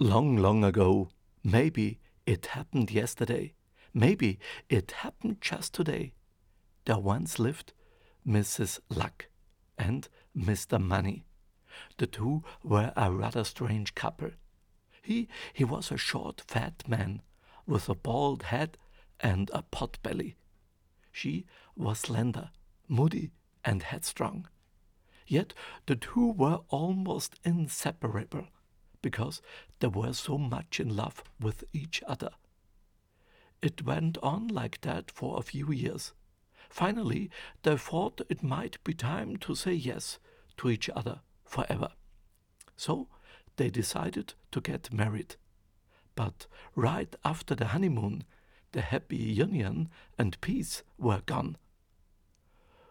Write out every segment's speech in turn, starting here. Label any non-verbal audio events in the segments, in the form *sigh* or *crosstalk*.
Long, long ago, maybe it happened yesterday, maybe it happened just today. There once lived Mrs. Luck and Mr. Money. The two were a rather strange couple. He, he was a short, fat man with a bald head and a pot belly. She was slender, moody, and headstrong. Yet the two were almost inseparable because they were so much in love with each other. It went on like that for a few years. Finally, they thought it might be time to say yes to each other forever. So they decided to get married. But right after the honeymoon, the happy union and peace were gone.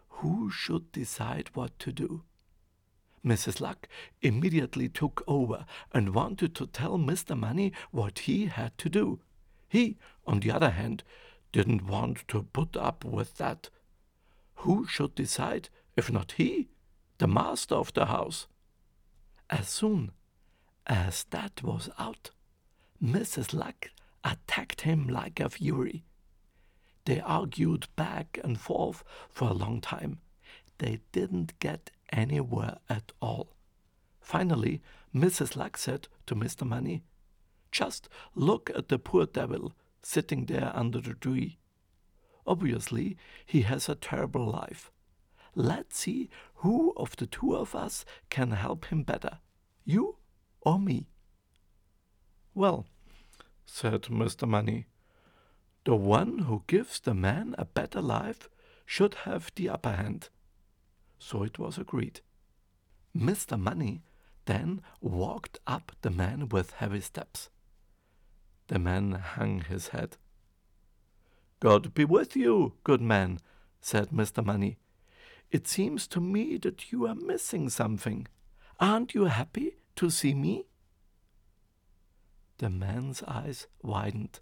Who should decide what to do? Mrs. Luck immediately took over and wanted to tell Mr. Money what he had to do. He, on the other hand, didn't want to put up with that. Who should decide if not he, the master of the house? As soon as that was out, Mrs. Luck attacked him like a fury. They argued back and forth for a long time. They didn't get anywhere at all. Finally, Mrs. Luck said to Mr. Money, Just look at the poor devil sitting there under the tree. Obviously, he has a terrible life. Let's see who of the two of us can help him better, you or me. Well, said Mr. Money, the one who gives the man a better life should have the upper hand. So it was agreed. Mr. Money then walked up the man with heavy steps. The man hung his head. God be with you, good man, said Mr. Money. It seems to me that you are missing something. Aren't you happy to see me? The man's eyes widened.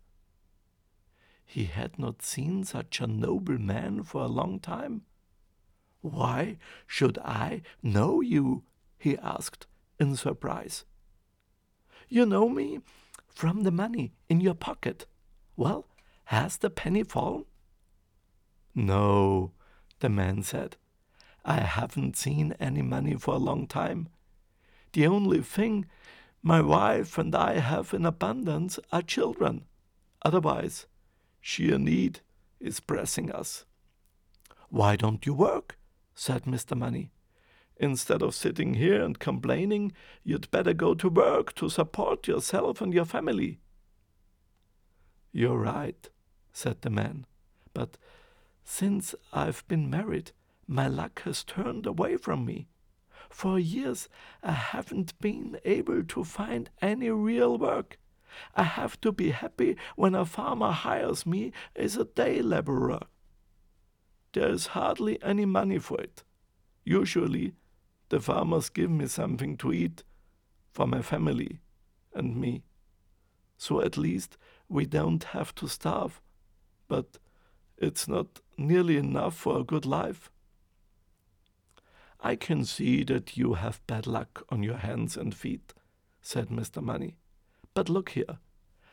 He had not seen such a noble man for a long time. Why should I know you? he asked in surprise. You know me from the money in your pocket. Well, has the penny fallen? No, the man said. I haven't seen any money for a long time. The only thing my wife and I have in abundance are children. Otherwise, sheer need is pressing us. Why don't you work? Said Mr. Money. Instead of sitting here and complaining, you'd better go to work to support yourself and your family. You're right, said the man, but since I've been married, my luck has turned away from me. For years I haven't been able to find any real work. I have to be happy when a farmer hires me as a day laborer. There is hardly any money for it. Usually, the farmers give me something to eat for my family and me. So at least we don't have to starve but it's not nearly enough for a good life. I can see that you have bad luck on your hands and feet, said Mr. Money. But look here.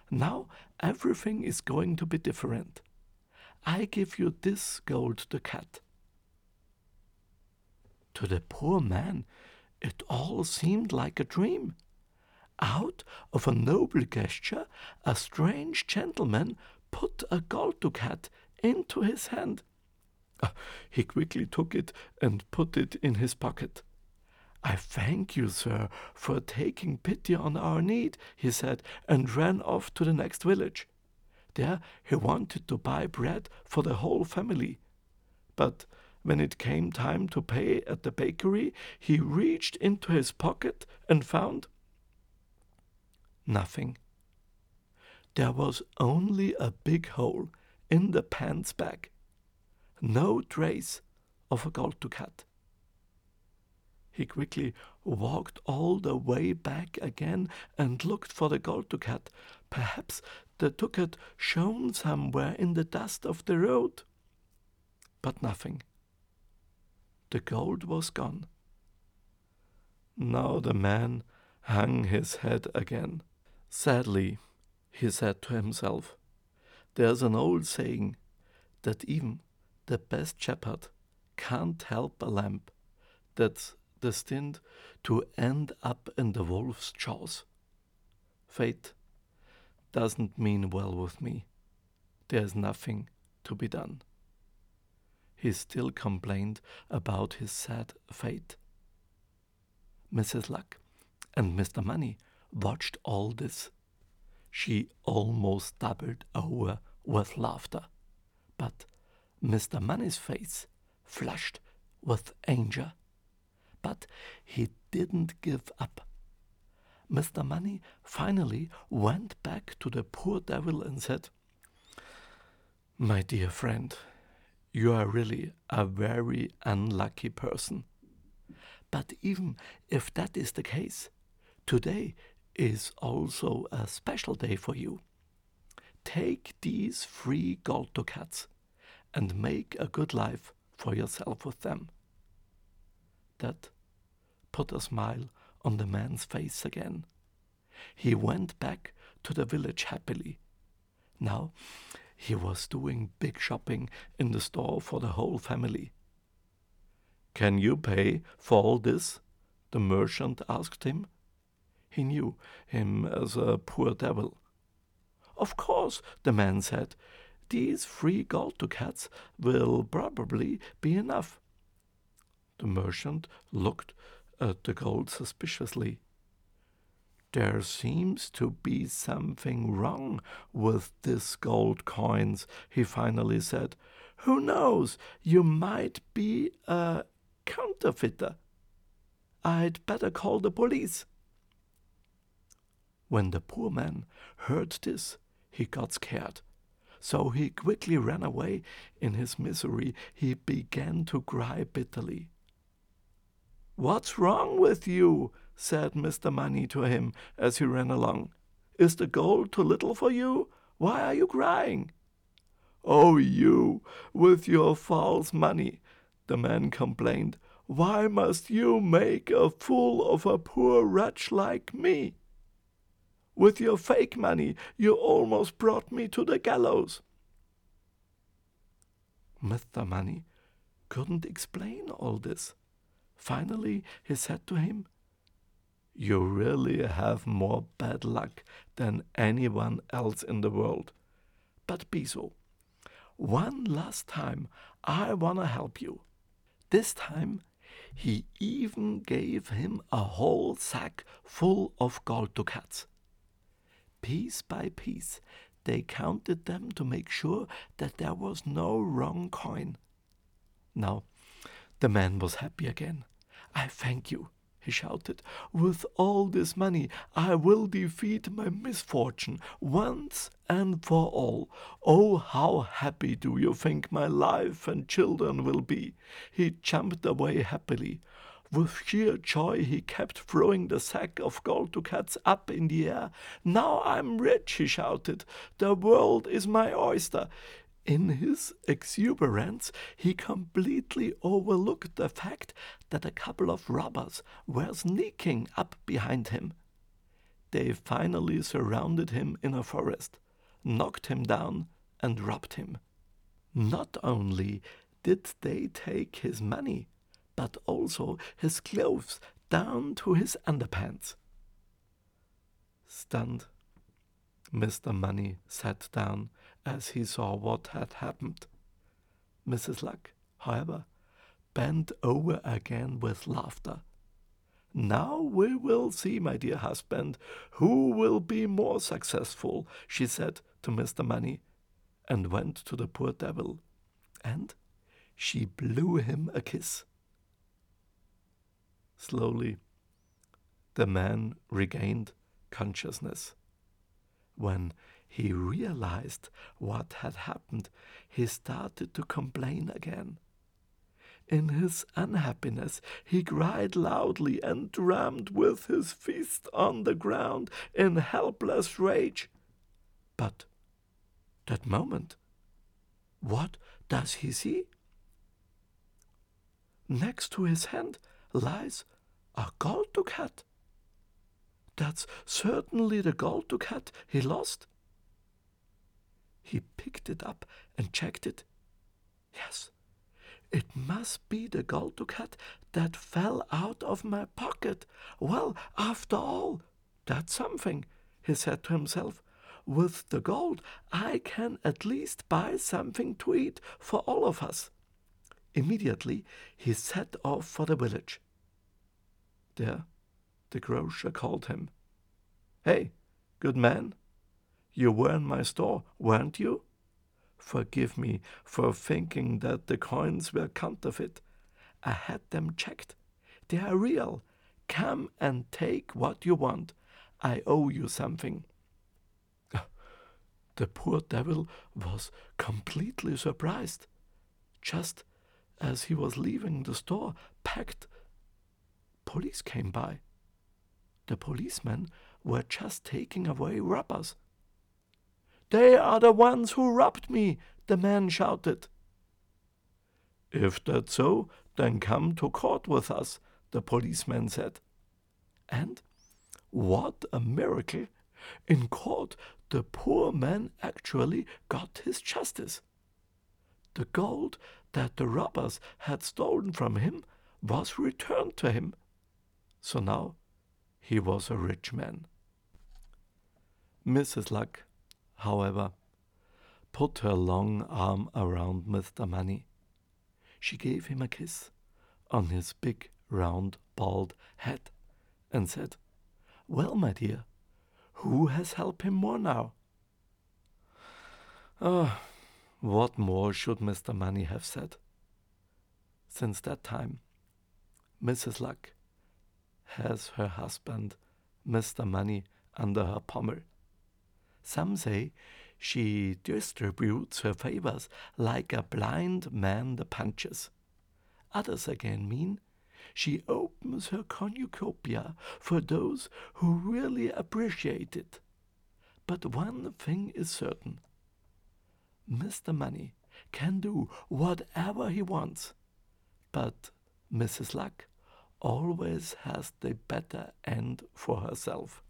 Now everything is going to be different. I give you this gold ducat. To the poor man, it all seemed like a dream. Out of a noble gesture, a strange gentleman put a gold ducat into his hand. Uh, he quickly took it and put it in his pocket. I thank you, sir, for taking pity on our need, he said, and ran off to the next village. There he wanted to buy bread for the whole family. But when it came time to pay at the bakery, he reached into his pocket and found nothing. There was only a big hole in the pants bag, no trace of a gold ducat. He quickly walked all the way back again and looked for the gold ducat. Perhaps the ducat shone somewhere in the dust of the road. But nothing. The gold was gone. Now the man hung his head again. Sadly, he said to himself, there's an old saying that even the best shepherd can't help a lamb that's destined to end up in the wolf's jaws. Fate doesn't mean well with me. There's nothing to be done. He still complained about his sad fate. Mrs. Luck and Mr. Money watched all this. She almost doubled over with laughter, but Mr. Money's face flushed with anger. But he didn't give up. Mr. Money finally went back to the poor devil and said, My dear friend, you are really a very unlucky person. But even if that is the case, today is also a special day for you. Take these three gold ducats and make a good life for yourself with them. That put a smile on the man's face again. He went back to the village happily. Now he was doing big shopping in the store for the whole family. Can you pay for all this? the merchant asked him. He knew him as a poor devil. Of course, the man said, these three gold ducats will probably be enough. The merchant looked Uh, at the gold suspiciously. There seems to be something wrong with these gold coins, he finally said. Who knows? You might be a counterfeiter. I'd better call the police. When the poor man heard this, he got scared. So he quickly ran away. In his misery, he began to cry bitterly. What's wrong with you? said Mr. Money to him as he ran along. Is the gold too little for you? Why are you crying? Oh, you, with your false money, the man complained. Why must you make a fool of a poor wretch like me? With your fake money, you almost brought me to the gallows. Mr. Money couldn't explain all this. Finally, he said to him, You really have more bad luck than anyone else in the world. But be. One last time, I want to help you. This time, he even gave him a whole sack full of gold ducats. Piece by piece, they counted them to make sure that there was no wrong coin. Now, the man was happy again. I thank you, he shouted. With all this money, I will defeat my misfortune once and for all. Oh, how happy do you think my life and children will be? He jumped away happily. With sheer joy, he kept throwing the sack of gold ducats up in the air. Now I'm rich, he shouted. The world is my oyster. In his exuberance, he completely overlooked the fact that a couple of robbers were sneaking up behind him. They finally surrounded him in a forest, knocked him down, and robbed him. Not only did they take his money, but also his clothes down to his underpants. Stunned, Mr. Money sat down as he saw what had happened. Mrs. Luck, however, bent over again with laughter. Now we will see, my dear husband, who will be more successful, she said to Mr. Money, and went to the poor devil, and she blew him a kiss. Slowly, the man regained consciousness. When he realized what had happened, he started to complain again. In his unhappiness, he cried loudly and drummed with his fist on the ground in helpless rage. But that moment, what does he see? Next to his hand lies a gold ducat. That's certainly the gold ducat he lost. He picked it up and checked it. Yes, it must be the gold ducat that fell out of my pocket. Well, after all, that's something, he said to himself. With the gold, I can at least buy something to eat for all of us. Immediately, he set off for the village. There, the grocer called him. Hey, good man, you were in my store, weren't you? Forgive me for thinking that the coins were counterfeit. I had them checked. They are real. Come and take what you want. I owe you something. *laughs* The poor devil was completely surprised. Just as he was leaving the store, packed, police came by. The policemen were just taking away robbers. They are the ones who robbed me, the man shouted. If that's so, then come to court with us, the policeman said. And what a miracle! In court, the poor man actually got his justice. The gold that the robbers had stolen from him was returned to him. So now he was a rich man. Mrs. Luck however, put her long arm around Mr. Money. She gave him a kiss on his big, round, bald head and said, Well, my dear, who has helped him more now? Ah, oh, what more should Mr. Money have said? Since that time, Mrs. Luck has her husband, Mr. Money, under her pommel some say she distributes her favors like a blind man the punches. Others again mean she opens her cornucopia for those who really appreciate it. But one thing is certain Mr. Money can do whatever he wants, but Mrs. Luck always has the better end for herself.